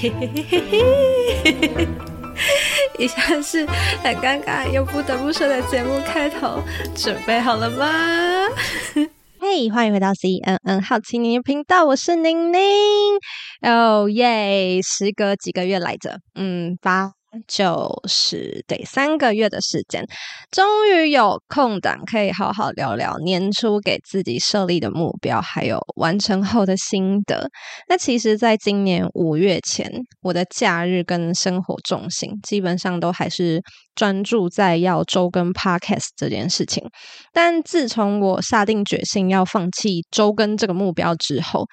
嘿嘿嘿嘿嘿，以下是很尴尬又不得不说的节目开头，准备好了吗？嘿，欢迎回到 CNN 好奇您的频道，我是宁宁。哦耶，时隔几个月来着，嗯，八。就是得三个月的时间，终于有空档可以好好聊聊年初给自己设立的目标，还有完成后的心得。那其实，在今年五月前，我的假日跟生活重心基本上都还是专注在要周更 Podcast 这件事情。但自从我下定决心要放弃周更这个目标之后，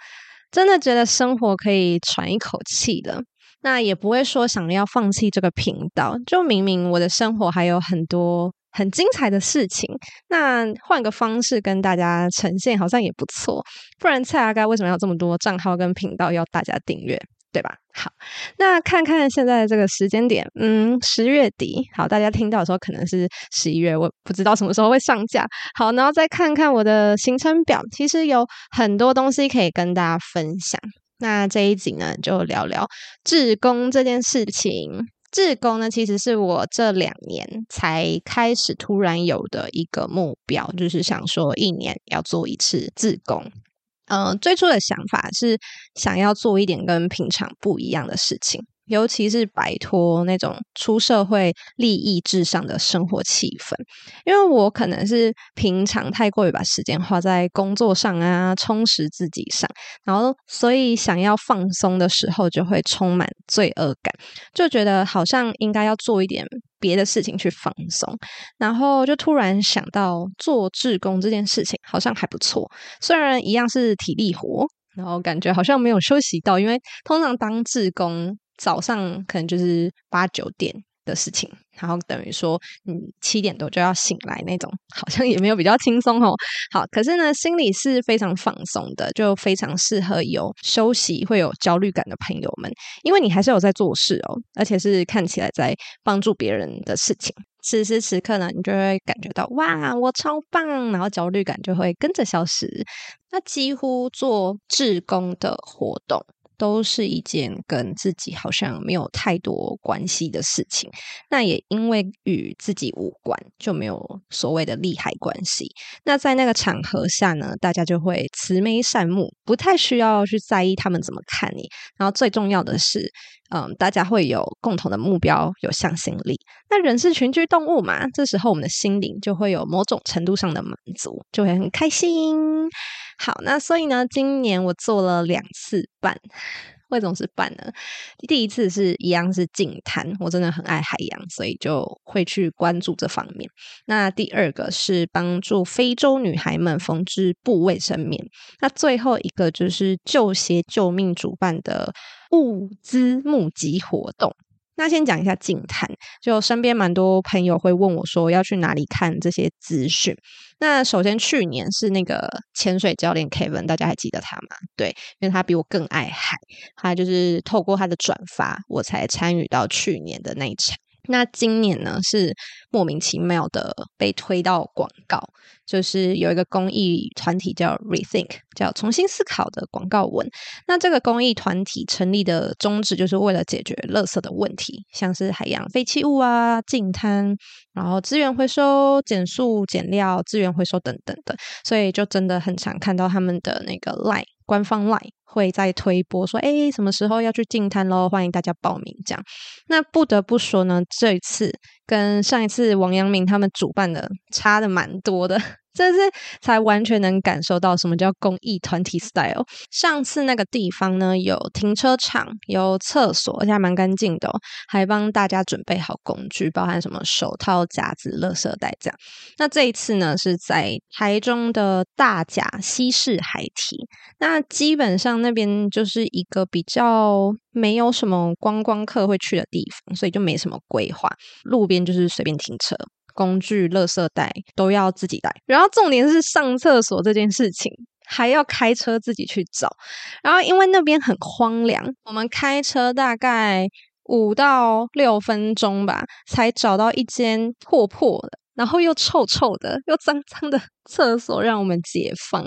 真的觉得生活可以喘一口气了。那也不会说想要放弃这个频道，就明明我的生活还有很多很精彩的事情，那换个方式跟大家呈现好像也不错。不然蔡阿嘎为什么要这么多账号跟频道要大家订阅，对吧？好，那看看现在这个时间点，嗯，十月底，好，大家听到的时候可能是十一月，我不知道什么时候会上架。好，然后再看看我的行程表，其实有很多东西可以跟大家分享。那这一集呢，就聊聊志工这件事情。志工呢，其实是我这两年才开始突然有的一个目标，就是想说一年要做一次志工。嗯、最初的想法是想要做一点跟平常不一样的事情。尤其是摆脱那种出社会利益至上的生活气氛，因为我可能是平常太过于把时间花在工作上啊，充实自己上，然后所以想要放松的时候就会充满罪恶感，就觉得好像应该要做一点别的事情去放松，然后就突然想到做志工这件事情好像还不错，虽然一样是体力活，然后感觉好像没有休息到，因为通常当志工。早上可能就是八九点的事情，然后等于说你七点多就要醒来那种，好像也没有比较轻松哦。好，可是呢，心里是非常放松的，就非常适合有休息会有焦虑感的朋友们，因为你还是有在做事哦，而且是看起来在帮助别人的事情。此时此刻呢，你就会感觉到哇，我超棒，然后焦虑感就会跟着消失。那几乎做志工的活动。都是一件跟自己好像没有太多关系的事情，那也因为与自己无关，就没有所谓的利害关系。那在那个场合下呢，大家就会慈眉善目，不太需要去在意他们怎么看你。然后最重要的是，嗯，大家会有共同的目标，有向心力。那人是群居动物嘛，这时候我们的心灵就会有某种程度上的满足，就会很开心。好，那所以呢，今年我做了两次半。为什么是半呢？第一次是一样是净滩，我真的很爱海洋，所以就会去关注这方面。那第二个是帮助非洲女孩们缝织布卫生棉。那最后一个就是旧鞋救命主办的物资募集活动。那先讲一下净滩，就身边蛮多朋友会问我说要去哪里看这些资讯。那首先去年是那个潜水教练 Kevin，大家还记得他吗？对，因为他比我更爱海，他就是透过他的转发，我才参与到去年的那一场。那今年呢，是莫名其妙的被推到广告，就是有一个公益团体叫 Rethink，叫重新思考的广告文。那这个公益团体成立的宗旨，就是为了解决垃圾的问题，像是海洋废弃物啊、净滩，然后资源回收、减塑减料、资源回收等等的。所以就真的很常看到他们的那个 Line 官方 Line。会再推播说，哎，什么时候要去净滩喽？欢迎大家报名。这样，那不得不说呢，这一次跟上一次王阳明他们主办的差的蛮多的。这次才完全能感受到什么叫公益团体 style。上次那个地方呢，有停车场，有厕所，而且还蛮干净的哦，还帮大家准备好工具，包含什么手套、夹子、垃圾袋这样。那这一次呢，是在台中的大甲西式海堤。那基本上那边就是一个比较没有什么观光客会去的地方，所以就没什么规划，路边就是随便停车。工具、垃圾袋都要自己带，然后重点是上厕所这件事情还要开车自己去找，然后因为那边很荒凉，我们开车大概五到六分钟吧，才找到一间破破的，然后又臭臭的，又脏 脏的厕所让我们解放。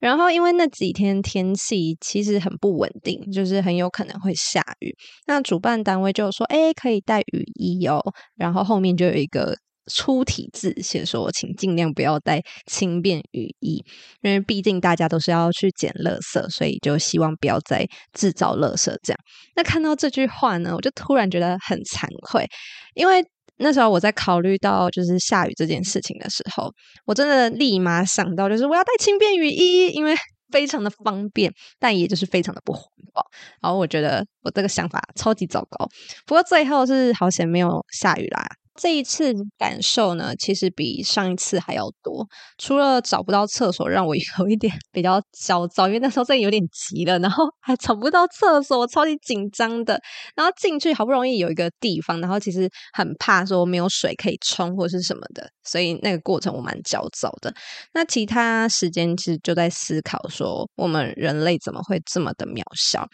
然后因为那几天天气其实很不稳定，就是很有可能会下雨。那主办单位就说：“哎，可以带雨衣哦。”然后后面就有一个粗体字写说：“请尽量不要带轻便雨衣，因为毕竟大家都是要去捡垃圾，所以就希望不要再制造垃圾。”这样。那看到这句话呢，我就突然觉得很惭愧，因为。那时候我在考虑到就是下雨这件事情的时候，我真的立马想到就是我要带轻便雨衣，因为 非常的方便，但也就是非常的不环保。然后我觉得我这个想法超级糟糕。不过最后是好险没有下雨啦。这一次感受呢，其实比上一次还要多。除了找不到厕所让我 有一点比较焦躁，因为那时候真的有点急了，然后 还找不到厕所，我超级紧张的。然后进去好不容易有一个地方，然后其实很怕说没有水可以冲或是什么的，所以那个过程我蛮焦躁的。那其他时间其实就在思考说，我们人类怎么会这么的渺小？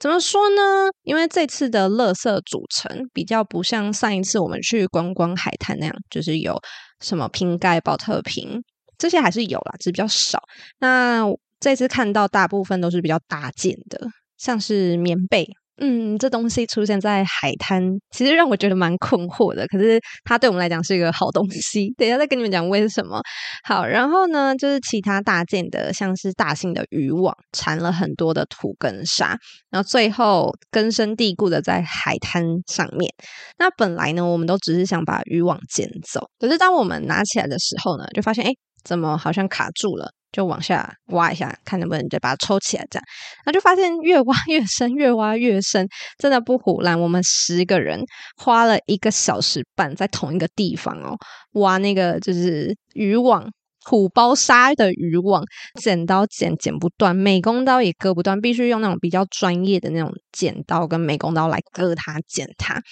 怎么说呢？因为这次的垃圾组成比较不像上一次我们去。观光海滩那样，就是有什么瓶盖、保特瓶这些还是有啦，只是比较少。那这次看到大部分都是比较大件的，像是棉被。嗯，这东西出现在海滩，其实让我觉得蛮困惑的。可是它对我们来讲是一个好东西。等一下再跟你们讲为什么。好，然后呢，就是其他大件的，像是大型的渔网，缠了很多的土跟沙，然后最后根深蒂固的在海滩上面。那本来呢，我们都只是想把渔网捡走，可是当我们拿起来的时候呢，就发现，哎，怎么好像卡住了？就往下挖一下，看能不能再把它抽起来，这样，然后就发现越挖越深，越挖越深，真的不唬烂。我们十个人花了一个小时半，在同一个地方哦，挖那个就是渔网。土包沙的渔网，剪刀剪剪不断，美工刀也割不断，必须用那种比较专业的那种剪刀跟美工刀来割它、剪它。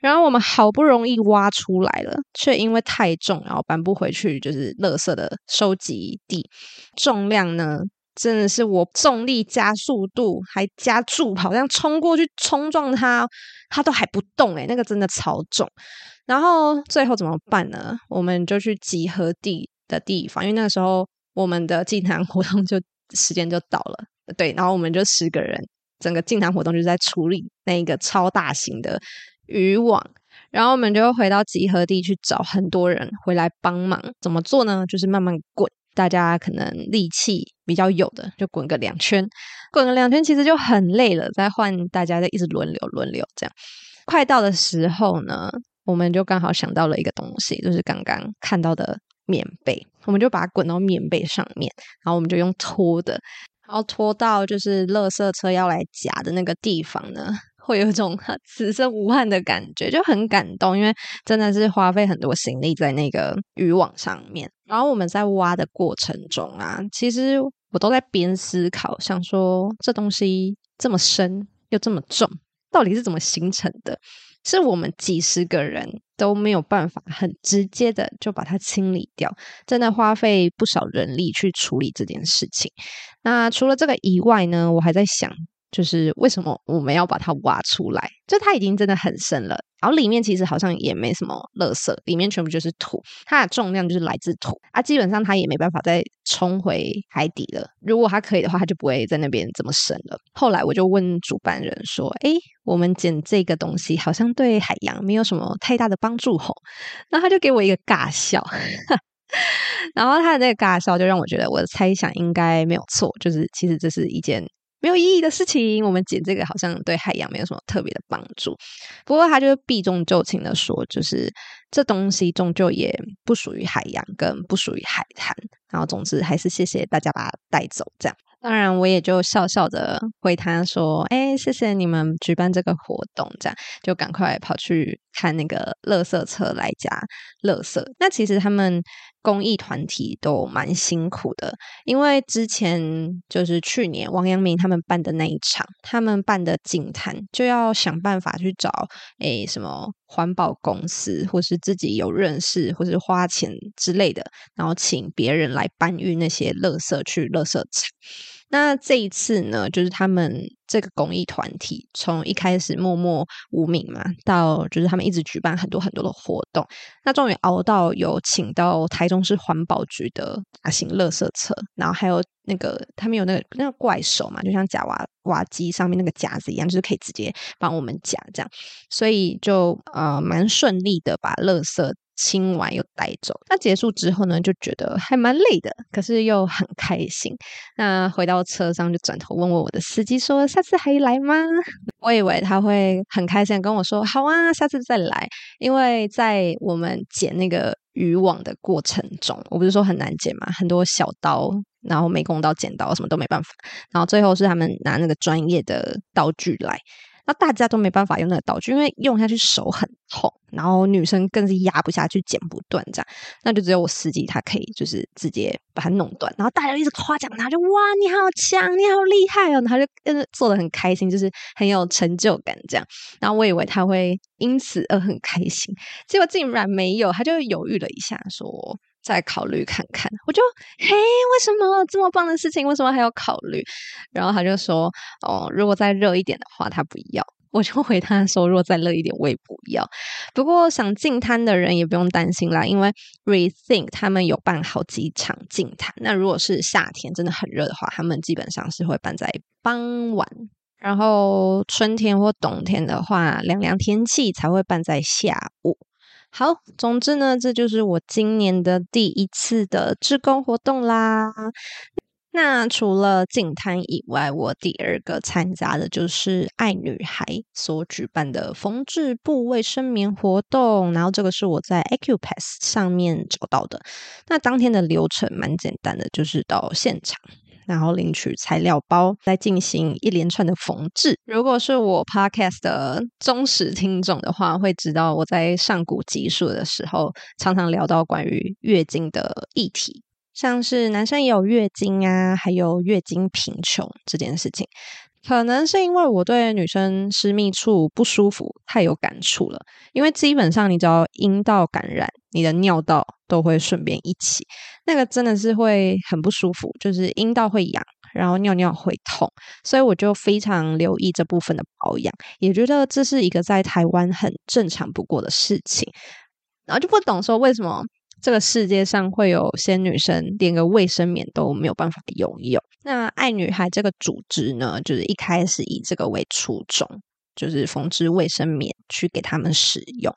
然后我们好不容易挖出来了，却因为太重，然后搬不回去，就是垃圾的收集地。重量呢，真的是我重力加速度还加助跑，这样冲过去冲撞它，它都还不动诶，那个真的超重。然后最后怎么办呢？我们就去集合地。的地方，因为那个时候我们的进堂活动就时间就到了，对，然后我们就十个人，整个进堂活动就是在处理那一个超大型的渔网，然后我们就回到集合地去找很多人回来帮忙。怎么做呢？就是慢慢滚，大家可能力气比较有的就滚个两圈，滚个两圈其实就很累了，再换大家再一直轮流轮流这样。快到的时候呢，我们就刚好想到了一个东西，就是刚刚看到的。棉被，我们就把它滚到棉被上面，然后我们就用拖的，然后拖到就是垃圾车要来夹的那个地方呢，会有种此生无憾的感觉，就很感动，因为真的是花费很多心力在那个渔网上面。然后我们在挖的过程中啊，其实我都在边思考，想说这东西这么深又这么重，到底是怎么形成的？是我们几十个人都没有办法很直接的就把它清理掉，真的花费不少人力去处理这件事情。那除了这个以外呢，我还在想。就是为什么我们要把它挖出来？就它已经真的很深了，然后里面其实好像也没什么垃圾，里面全部就是土，它的重量就是来自土啊，基本上它也没办法再冲回海底了。如果它可以的话，它就不会在那边这么深了。后来我就问主办人说：“哎，我们捡这个东西好像对海洋没有什么太大的帮助吼。”然后他就给我一个尬笑，然后他的那个尬笑就让我觉得我的猜想应该没有错，就是其实这是一件。没有意义的事情，我们捡这个好像对海洋没有什么特别的帮助。不过他就避重就轻的说，就是这东西终究也不属于海洋，跟不属于海滩。然后总之还是谢谢大家把它带走，这样。当然我也就笑笑的回他说：“哎，谢谢你们举办这个活动，这样就赶快跑去看那个垃圾车来夹垃圾。”那其实他们。公益团体都蛮辛苦的，因为之前就是去年王阳明他们办的那一场，他们办的净滩就要想办法去找诶什么环保公司，或是自己有认识，或是花钱之类的，然后请别人来搬运那些垃圾去垃圾场。那这一次呢，就是他们这个公益团体从一开始默默无名嘛，到就是他们一直举办很多很多的活动，那终于熬到有请到台中市环保局的大型垃圾车，然后还有那个他们有那个那个怪手嘛，就像夹娃娃机上面那个夹子一样，就是可以直接帮我们夹这样，所以就呃蛮顺利的把垃圾。清完又带走，那结束之后呢，就觉得还蛮累的，可是又很开心。那回到车上就转头问问我的司机说：“下次还来吗？”我以为他会很开心跟我说：“好啊，下次再来。”因为在我们捡那个渔网的过程中，我不是说很难捡嘛，很多小刀，然后美工刀、剪刀什么都没办法，然后最后是他们拿那个专业的道具来。那大家都没办法用那个道具，因为用下去手很痛，然后女生更是压不下去、剪不断这样。那就只有我司机他可以，就是直接把它弄断。然后大家一直夸奖他，就哇，你好强，你好厉害哦！然后就真的做得很开心，就是很有成就感这样。然后我以为他会因此而很开心，结果竟然没有，他就犹豫了一下，说再考虑看看。我就嘿，为什么这么棒的事情，为什么还要考虑？然后他就说哦，如果再热一点的话，他不要。我就回他说，如果再热一点，我也不要。不过想进摊的人也不用担心啦，因为 Rethink 他们有办好几场进摊。那如果是夏天真的很热的话，他们基本上是会办在傍晚。然后春天或冬天的话，凉凉天气才会办在下午。好，总之呢，这就是我今年的第一次的志工活动啦。那除了净滩以外，我第二个参加的就是爱女孩所举办的缝制布卫生棉活动，然后这个是我在 Acupass 上面找到的。那当天的流程蛮简单的，就是到现场，然后领取材料包，再进行一连串的缝制。如果是我 Podcast 的忠实听众的话，会知道我在上古集数的时候，常常聊到关于月经的议题。像是男生也有月经啊，还有月经贫穷这件事情，可能是因为我对女生私密处不舒服太有感触了。因为基本上你只要阴道感染，你的尿道都会顺便一起，那个真的是会很不舒服，就是阴道会痒，然后尿尿会痛，所以我就非常留意这部分的保养，也觉得这是一个在台湾很正常不过的事情，然后就不懂说为什么。这个世界上会有些女生连个卫生棉都没有办法拥有。那爱女孩这个组织呢，就是一开始以这个为初衷，就是缝制卫生棉去给他们使用。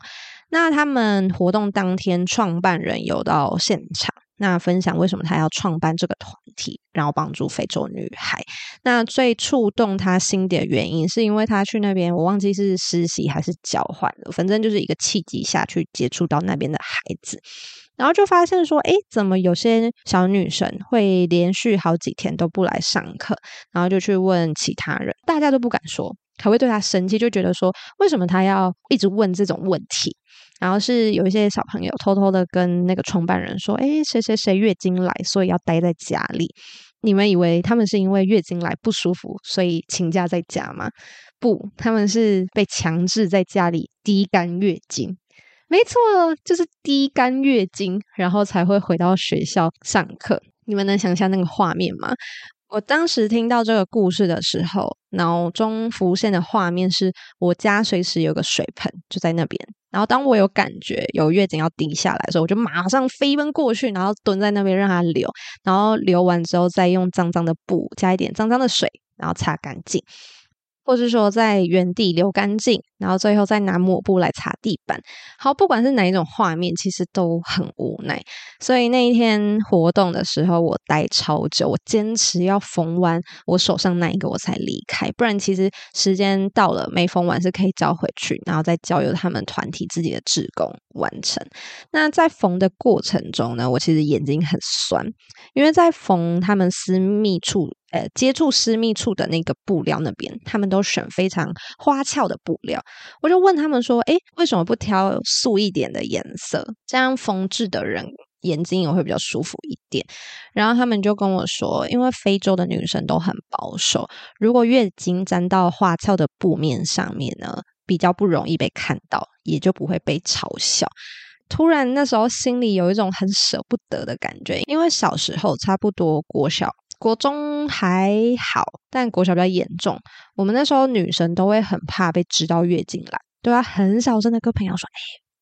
那他们活动当天，创办人有到现场，那分享为什么他要创办这个团体，然后帮助非洲女孩。那最触动他心底的原因，是因为他去那边，我忘记是实习还是交换了，反正就是一个契机下去接触到那边的孩子。然后就发现说，诶，怎么有些小女生会连续好几天都不来上课？然后就去问其他人，大家都不敢说，还会对她生气，就觉得说，为什么她要一直问这种问题？然后是有一些小朋友偷偷的跟那个创办人说，诶，谁谁谁月经来，所以要待在家里。你们以为他们是因为月经来不舒服，所以请假在家吗？不，他们是被强制在家里滴干月经。没错，就是滴干月经，然后才会回到学校上课。你们能想象那个画面吗？我当时听到这个故事的时候，脑中浮现的画面是我家随时有个水盆就在那边。然后当我有感觉有月经要滴下来的时候，我就马上飞奔过去，然后蹲在那边让它流。然后流完之后，再用脏脏的布加一点脏脏的水，然后擦干净。或是说在原地流干净，然后最后再拿抹布来擦地板。好，不管是哪一种画面，其实都很无奈。所以那一天活动的时候，我待超久，我坚持要缝完我手上那一个我才离开，不然其实时间到了没缝完是可以交回去，然后再交由他们团体自己的志工完成。那在缝的过程中呢，我其实眼睛很酸，因为在缝他们私密处。呃，接触私密处的那个布料那边，他们都选非常花俏的布料。我就问他们说：“诶，为什么不挑素一点的颜色？这样缝制的人眼睛也会比较舒服一点。”然后他们就跟我说：“因为非洲的女生都很保守，如果月经沾到花俏的布面上面呢，比较不容易被看到，也就不会被嘲笑。”突然那时候心里有一种很舍不得的感觉，因为小时候差不多国小。国中还好，但国小比较严重。我们那时候女生都会很怕被知道月经来，都要很小声的跟朋友说：“哎、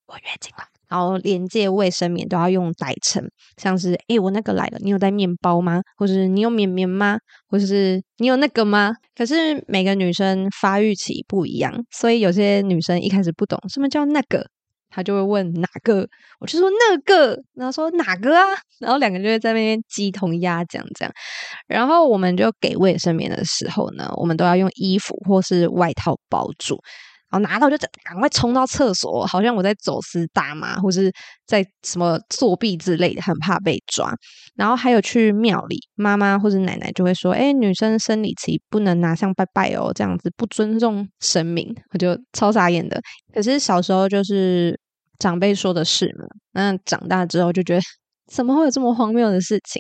我月经了。”然后连借卫生棉都要用代称，像是“哎、我那个来了，你有带面包吗？”或是“你有绵绵吗？”或者是“你有那个吗？”可是每个女生发育期不一样，所以有些女生一开始不懂什么叫那个。他就会问哪个，我就说那个，然后说哪个啊，然后两个就会在那边鸡同鸭讲这样，然后我们就给卫生棉的时候呢，我们都要用衣服或是外套包住。然后拿到就赶快冲到厕所，好像我在走私大麻，或是在什么作弊之类的，很怕被抓。然后还有去庙里，妈妈或者奶奶就会说：“哎，女生生理期不能拿像拜拜哦，这样子不尊重神明。”我就超傻眼的。可是小时候就是长辈说的是嘛，那长大之后就觉得。怎么会有这么荒谬的事情？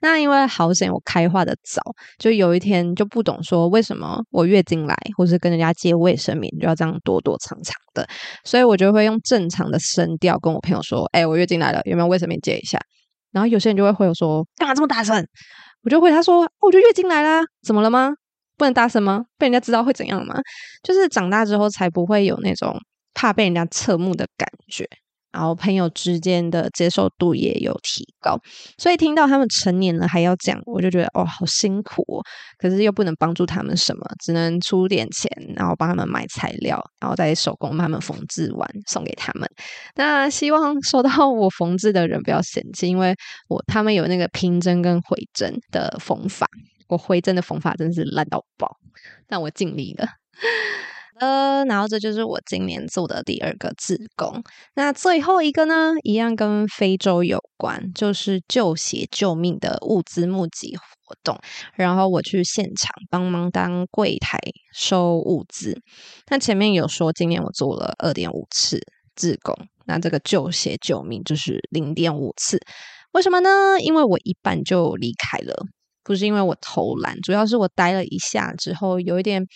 那因为好险我开化的早，就有一天就不懂说为什么我月经来，或是跟人家借卫生棉就要这样躲躲藏藏的，所以我就会用正常的声调跟我朋友说：“哎、我月经来了，有没有卫生棉借一下？”然后有些人就会回我说：“干嘛这么大声？”我就回他说：“我就月经来啦，怎么了吗？不能大声吗？被人家知道会怎样吗？就是长大之后才不会有那种怕被人家侧目的感觉。”然后朋友之间的接受度也有提高，所以听到他们成年了还要讲，我就觉得哦，好辛苦。可是又不能帮助他们什么，只能出点钱，然后帮他们买材料，然后再手工帮他们缝制完送给他们。那希望收到我缝制的人不要嫌弃，因为我他们有那个平针跟回针的缝法，我回针的缝法真是烂到爆，但我尽力了。呃，然后这就是我今年做的第二个自工。那最后一个呢，一样跟非洲有关，就是救血救命的物资募集活动。然后我去现场帮忙当柜台收物资。那前面有说，今年我做了二点五次自工，那这个救血救命就是零点五次。为什么呢？因为我一半就离开了，不是因为我偷懒，主要是我待了一下之后有一点。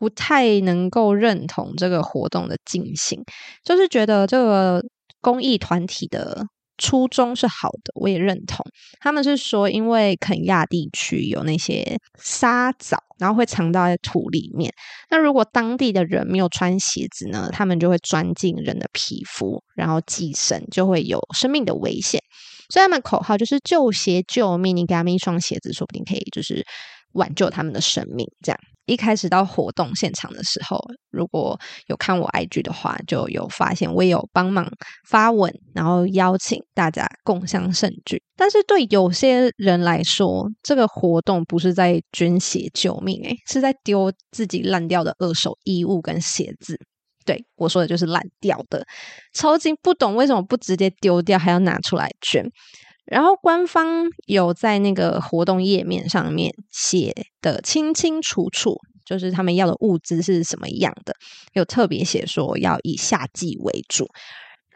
不太能够认同这个活动的进行，就是觉得这个公益团体的初衷是好的，我也认同。他们是说，因为肯亚地区有那些沙蚤，然后会藏到在土里面。那如果当地的人没有穿鞋子呢，他们就会钻进人的皮肤，然后寄生，就会有生命的危险。所以他们口号就是救鞋救命，你给他们一双鞋子，说不定可以就是挽救他们的生命，这样。一开始到活动现场的时候，如果有看我 IG 的话，就有发现我也有帮忙发文，然后邀请大家共襄盛举。但是对有些人来说，这个活动不是在捐血救命，诶，是在丢自己烂掉的二手衣物跟鞋子。对，我说的就是烂掉的，超级不懂为什么不直接丢掉，还要拿出来捐。然后官方有在那个活动页面上面写的清清楚楚，就是他们要的物资是什么样的，有特别写说要以夏季为主，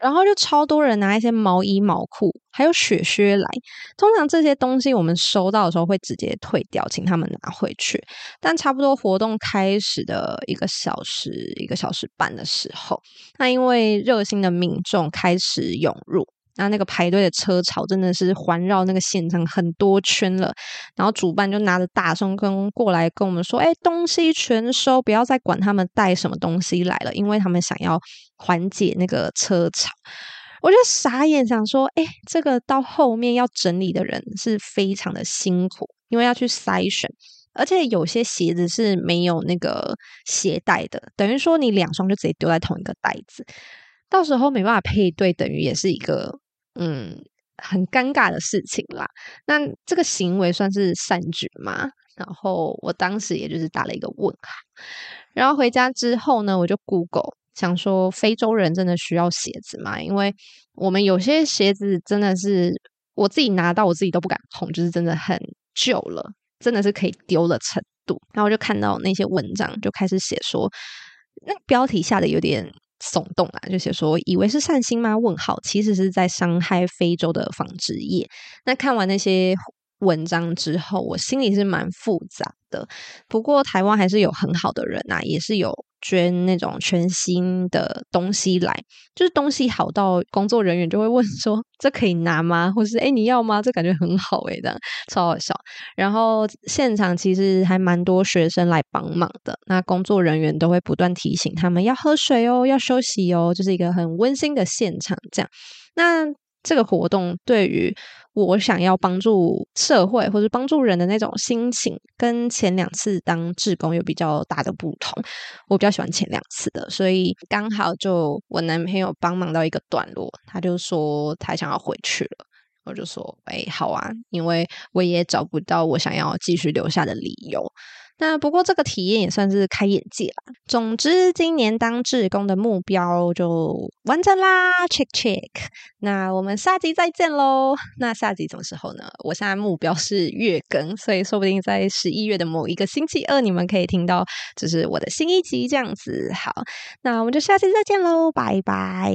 然后就超多人拿一些毛衣、毛裤，还有雪靴来。通常这些东西我们收到的时候会直接退掉，请他们拿回去。但差不多活动开始的一个小时、一个小时半的时候，那因为热心的民众开始涌入。那那个排队的车潮真的是环绕那个现场很多圈了，然后主办就拿着大声公过来跟我们说：“哎，东西全收，不要再管他们带什么东西来了，因为他们想要缓解那个车潮。”我就傻眼，想说：“哎，这个到后面要整理的人是非常的辛苦，因为要去筛选，而且有些鞋子是没有那个鞋带的，等于说你两双就直接丢在同一个袋子，到时候没办法配对，等于也是一个。”嗯，很尴尬的事情啦。那这个行为算是善举吗？然后我当时也就是打了一个问号。然后回家之后呢，我就 Google 想说，非洲人真的需要鞋子吗？因为我们有些鞋子真的是我自己拿到，我自己都不敢碰，就是真的很旧了，真的是可以丢的程度。然后我就看到那些文章，就开始写说，那标题下的有点。耸动啊，就写说以为是善心吗？问号，其实是在伤害非洲的纺织业。那看完那些文章之后，我心里是蛮复杂的。不过台湾还是有很好的人啊，也是有捐那种全新的东西来，就是东西好到工作人员就会问说：“这可以拿吗？”或是“哎，你要吗？”这感觉很好诶，这样超好笑。然后现场其实还蛮多学生来帮忙的，那工作人员都会不断提醒他们要喝水哦，要休息哦，就是一个很温馨的现场。这样，那这个活动对于我想要帮助社会或者帮助人的那种心情，跟前两次当志工有比较大的不同。我比较喜欢前两次的，所以刚好就我男朋友帮忙到一个段落，他就说他想要回去了，我就说哎，好啊，因为我也找不到我想要继续留下的理由。那不过这个体验也算是开眼界啦。总之，今年当志工的目标就完成啦，check check。那我们下集再见喽。那下集什么时候呢？我现在目标是月更，所以说不定在十一月的某一个星期二，你们可以听到就是我的新一集这样子。好，那我们就下期再见喽，拜拜。